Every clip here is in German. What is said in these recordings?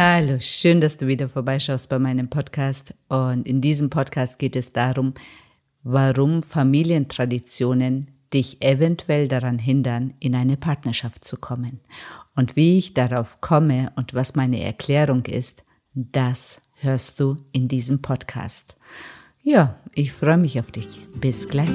Hallo, schön, dass du wieder vorbeischaust bei meinem Podcast. Und in diesem Podcast geht es darum, warum Familientraditionen dich eventuell daran hindern, in eine Partnerschaft zu kommen. Und wie ich darauf komme und was meine Erklärung ist, das hörst du in diesem Podcast. Ja, ich freue mich auf dich. Bis gleich.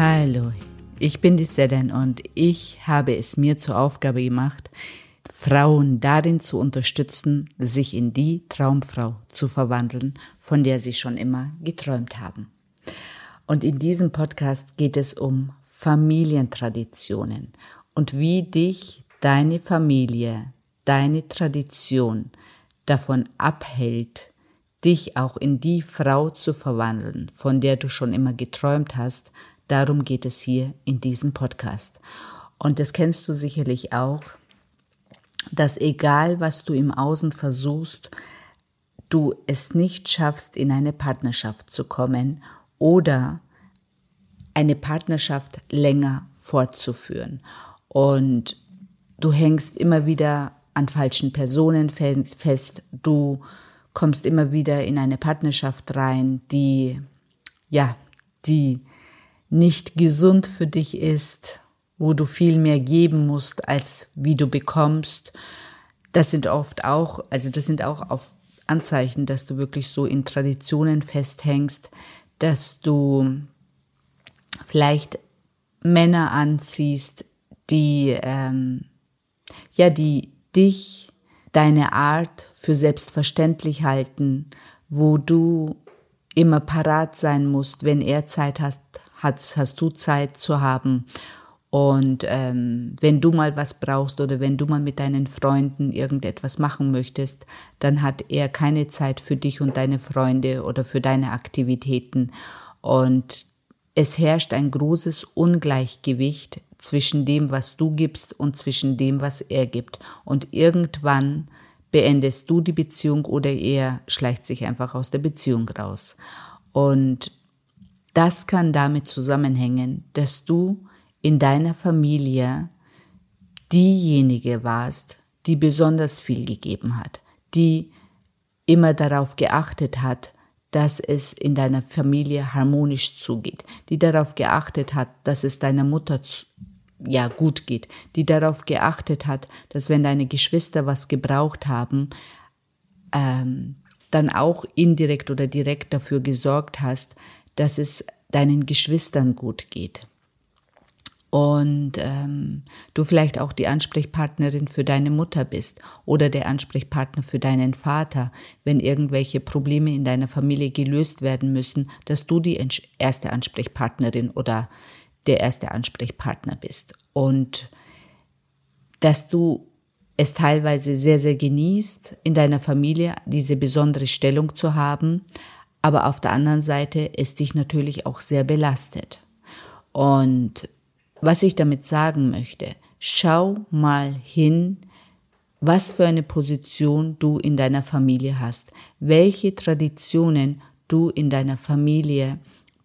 Hallo, ich bin die Seden und ich habe es mir zur Aufgabe gemacht, Frauen darin zu unterstützen, sich in die Traumfrau zu verwandeln, von der sie schon immer geträumt haben. Und in diesem Podcast geht es um Familientraditionen und wie dich deine Familie, deine Tradition davon abhält, dich auch in die Frau zu verwandeln, von der du schon immer geträumt hast, Darum geht es hier in diesem Podcast. Und das kennst du sicherlich auch, dass egal was du im Außen versuchst, du es nicht schaffst, in eine Partnerschaft zu kommen oder eine Partnerschaft länger fortzuführen. Und du hängst immer wieder an falschen Personen fest, du kommst immer wieder in eine Partnerschaft rein, die, ja, die nicht gesund für dich ist, wo du viel mehr geben musst, als wie du bekommst. Das sind oft auch, also das sind auch auf Anzeichen, dass du wirklich so in Traditionen festhängst, dass du vielleicht Männer anziehst, die ähm, ja, die dich, deine Art für selbstverständlich halten, wo du immer parat sein musst, wenn er Zeit hast, hast, hast du Zeit zu haben. Und ähm, wenn du mal was brauchst oder wenn du mal mit deinen Freunden irgendetwas machen möchtest, dann hat er keine Zeit für dich und deine Freunde oder für deine Aktivitäten. Und es herrscht ein großes Ungleichgewicht zwischen dem, was du gibst und zwischen dem, was er gibt. Und irgendwann beendest du die Beziehung oder er schleicht sich einfach aus der Beziehung raus. Und das kann damit zusammenhängen, dass du in deiner Familie diejenige warst, die besonders viel gegeben hat, die immer darauf geachtet hat, dass es in deiner Familie harmonisch zugeht, die darauf geachtet hat, dass es deiner Mutter ja gut geht, die darauf geachtet hat, dass wenn deine Geschwister was gebraucht haben, ähm, dann auch indirekt oder direkt dafür gesorgt hast, dass es deinen Geschwistern gut geht. Und ähm, du vielleicht auch die Ansprechpartnerin für deine Mutter bist oder der Ansprechpartner für deinen Vater, wenn irgendwelche Probleme in deiner Familie gelöst werden müssen, dass du die erste Ansprechpartnerin oder der erste Ansprechpartner bist. Und dass du es teilweise sehr, sehr genießt, in deiner Familie diese besondere Stellung zu haben, aber auf der anderen Seite es dich natürlich auch sehr belastet. Und was ich damit sagen möchte, schau mal hin, was für eine Position du in deiner Familie hast, welche Traditionen du in deiner Familie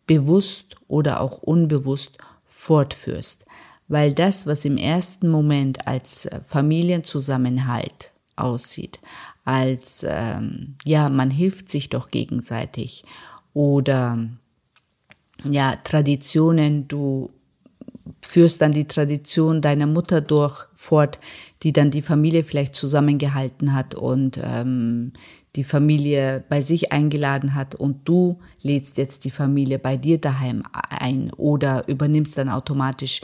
bewusst oder auch unbewusst fortführst. Weil das, was im ersten Moment als Familienzusammenhalt aussieht, als ähm, ja, man hilft sich doch gegenseitig oder ja, Traditionen, du führst dann die Tradition deiner Mutter durch fort, die dann die Familie vielleicht zusammengehalten hat und ähm, die Familie bei sich eingeladen hat und du lädst jetzt die Familie bei dir daheim ein oder übernimmst dann automatisch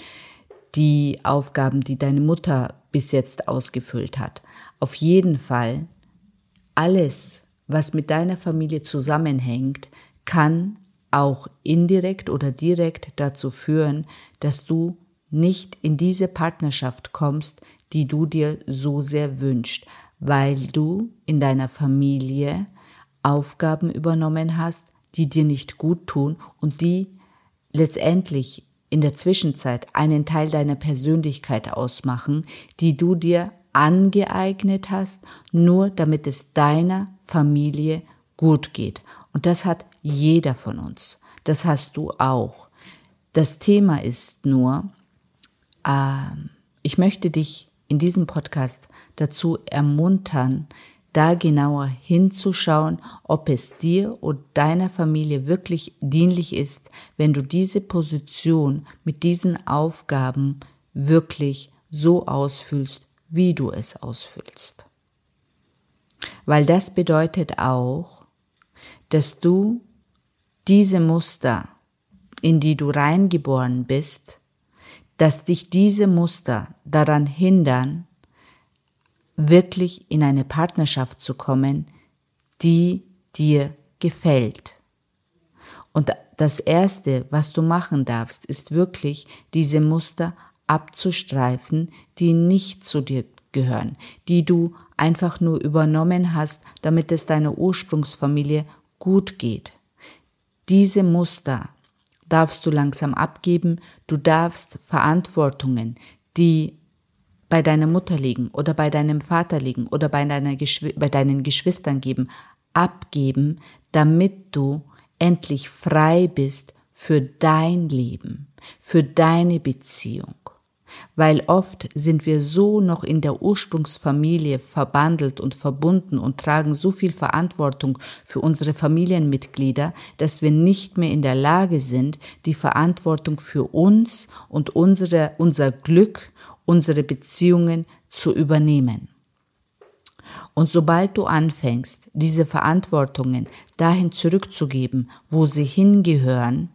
die Aufgaben, die deine Mutter bis jetzt ausgefüllt hat. Auf jeden Fall, alles, was mit deiner Familie zusammenhängt, kann auch indirekt oder direkt dazu führen, dass du nicht in diese Partnerschaft kommst, die du dir so sehr wünschst, weil du in deiner Familie Aufgaben übernommen hast, die dir nicht gut tun und die letztendlich in der Zwischenzeit einen Teil deiner Persönlichkeit ausmachen, die du dir angeeignet hast, nur damit es deiner Familie gut geht. Und das hat jeder von uns. Das hast du auch. Das Thema ist nur, äh, ich möchte dich in diesem Podcast dazu ermuntern, da genauer hinzuschauen, ob es dir und deiner Familie wirklich dienlich ist, wenn du diese Position mit diesen Aufgaben wirklich so ausfüllst, wie du es ausfüllst. Weil das bedeutet auch, dass du diese Muster, in die du reingeboren bist, dass dich diese Muster daran hindern, wirklich in eine Partnerschaft zu kommen, die dir gefällt. Und das Erste, was du machen darfst, ist wirklich diese Muster abzustreifen, die nicht zu dir gehören, die du einfach nur übernommen hast, damit es deiner Ursprungsfamilie gut geht. Diese Muster darfst du langsam abgeben, du darfst Verantwortungen, die bei deiner Mutter liegen oder bei deinem Vater liegen oder bei, deiner bei deinen Geschwistern geben, abgeben, damit du endlich frei bist für dein Leben, für deine Beziehung weil oft sind wir so noch in der Ursprungsfamilie verbandelt und verbunden und tragen so viel Verantwortung für unsere Familienmitglieder, dass wir nicht mehr in der Lage sind, die Verantwortung für uns und unsere, unser Glück, unsere Beziehungen zu übernehmen. Und sobald du anfängst, diese Verantwortungen dahin zurückzugeben, wo sie hingehören,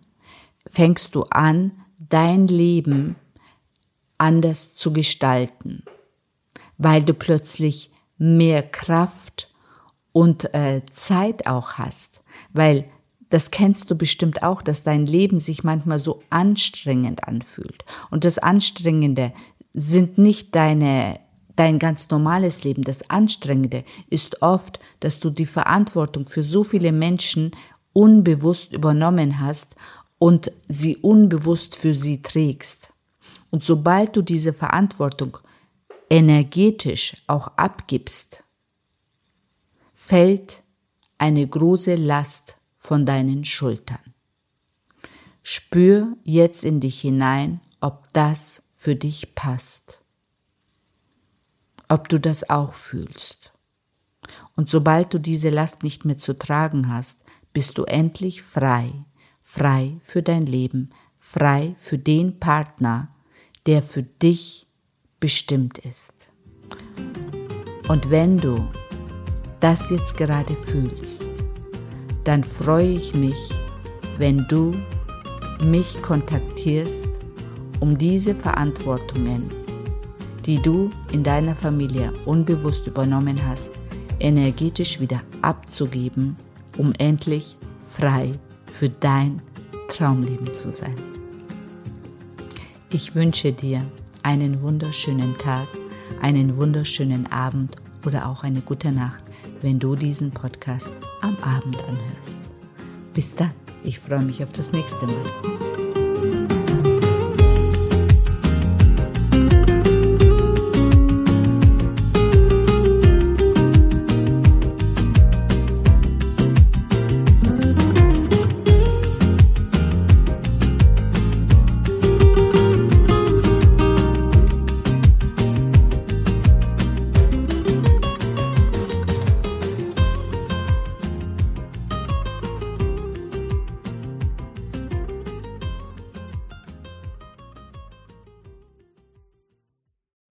fängst du an, dein Leben anders zu gestalten, weil du plötzlich mehr Kraft und äh, Zeit auch hast, weil das kennst du bestimmt auch, dass dein Leben sich manchmal so anstrengend anfühlt. Und das Anstrengende sind nicht deine, dein ganz normales Leben. Das Anstrengende ist oft, dass du die Verantwortung für so viele Menschen unbewusst übernommen hast und sie unbewusst für sie trägst. Und sobald du diese Verantwortung energetisch auch abgibst, fällt eine große Last von deinen Schultern. Spür jetzt in dich hinein, ob das für dich passt, ob du das auch fühlst. Und sobald du diese Last nicht mehr zu tragen hast, bist du endlich frei, frei für dein Leben, frei für den Partner, der für dich bestimmt ist. Und wenn du das jetzt gerade fühlst, dann freue ich mich, wenn du mich kontaktierst, um diese Verantwortungen, die du in deiner Familie unbewusst übernommen hast, energetisch wieder abzugeben, um endlich frei für dein Traumleben zu sein. Ich wünsche dir einen wunderschönen Tag, einen wunderschönen Abend oder auch eine gute Nacht, wenn du diesen Podcast am Abend anhörst. Bis dann, ich freue mich auf das nächste Mal.